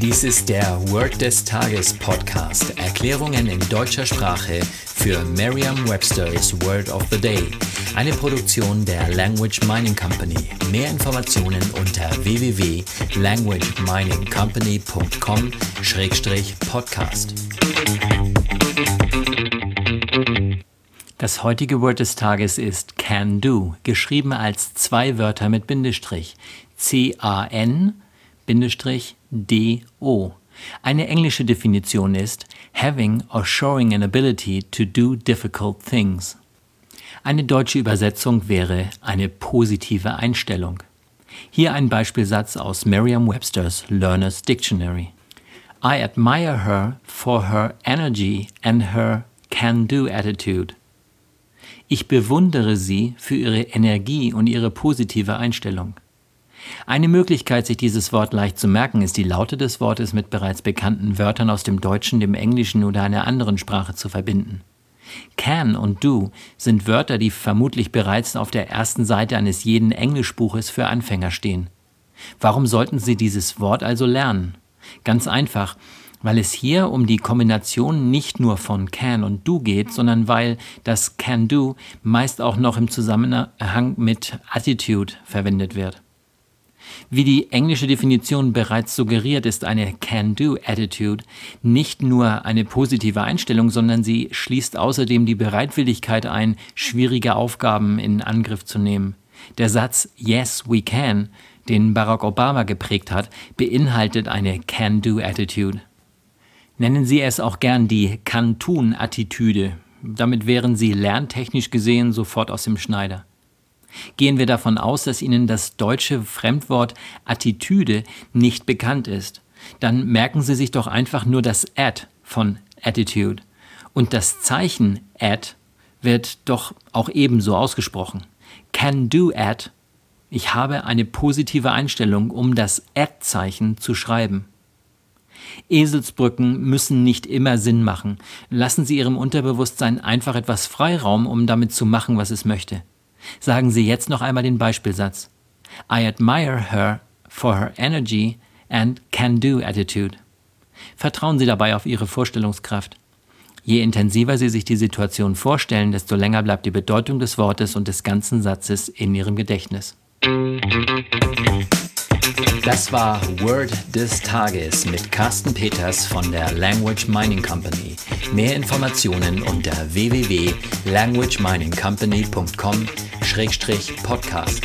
Dies ist der Word des Tages Podcast. Erklärungen in deutscher Sprache für Merriam-Webster's Word of the Day. Eine Produktion der Language Mining Company. Mehr Informationen unter www.languageminingcompany.com-podcast. Das heutige Wort des Tages ist can do, geschrieben als zwei Wörter mit Bindestrich. C-A-N D-O. Eine englische Definition ist having or showing an ability to do difficult things. Eine deutsche Übersetzung wäre eine positive Einstellung. Hier ein Beispielsatz aus Merriam-Webster's Learner's Dictionary. I admire her for her energy and her can-do attitude. Ich bewundere sie für ihre Energie und ihre positive Einstellung. Eine Möglichkeit, sich dieses Wort leicht zu merken, ist die Laute des Wortes mit bereits bekannten Wörtern aus dem Deutschen, dem Englischen oder einer anderen Sprache zu verbinden. Can und do sind Wörter, die vermutlich bereits auf der ersten Seite eines jeden Englischbuches für Anfänger stehen. Warum sollten Sie dieses Wort also lernen? Ganz einfach, weil es hier um die Kombination nicht nur von can und do geht, sondern weil das can do meist auch noch im Zusammenhang mit Attitude verwendet wird. Wie die englische Definition bereits suggeriert, ist eine Can-Do-Attitude nicht nur eine positive Einstellung, sondern sie schließt außerdem die Bereitwilligkeit ein, schwierige Aufgaben in Angriff zu nehmen. Der Satz Yes, we can, den Barack Obama geprägt hat, beinhaltet eine Can-Do-Attitude. Nennen Sie es auch gern die Kann-Tun-Attitüde. Damit wären Sie lerntechnisch gesehen sofort aus dem Schneider. Gehen wir davon aus, dass Ihnen das deutsche Fremdwort Attitüde nicht bekannt ist, dann merken Sie sich doch einfach nur das Ad von Attitude. Und das Zeichen Ad wird doch auch ebenso ausgesprochen. Can do Ad. Ich habe eine positive Einstellung, um das Ad-Zeichen zu schreiben. Eselsbrücken müssen nicht immer Sinn machen. Lassen Sie Ihrem Unterbewusstsein einfach etwas Freiraum, um damit zu machen, was es möchte. Sagen Sie jetzt noch einmal den Beispielsatz. I admire her for her energy and can-do attitude. Vertrauen Sie dabei auf Ihre Vorstellungskraft. Je intensiver Sie sich die Situation vorstellen, desto länger bleibt die Bedeutung des Wortes und des ganzen Satzes in Ihrem Gedächtnis. Das war Word des Tages mit Carsten Peters von der Language Mining Company. Mehr Informationen unter schrägstrich podcast.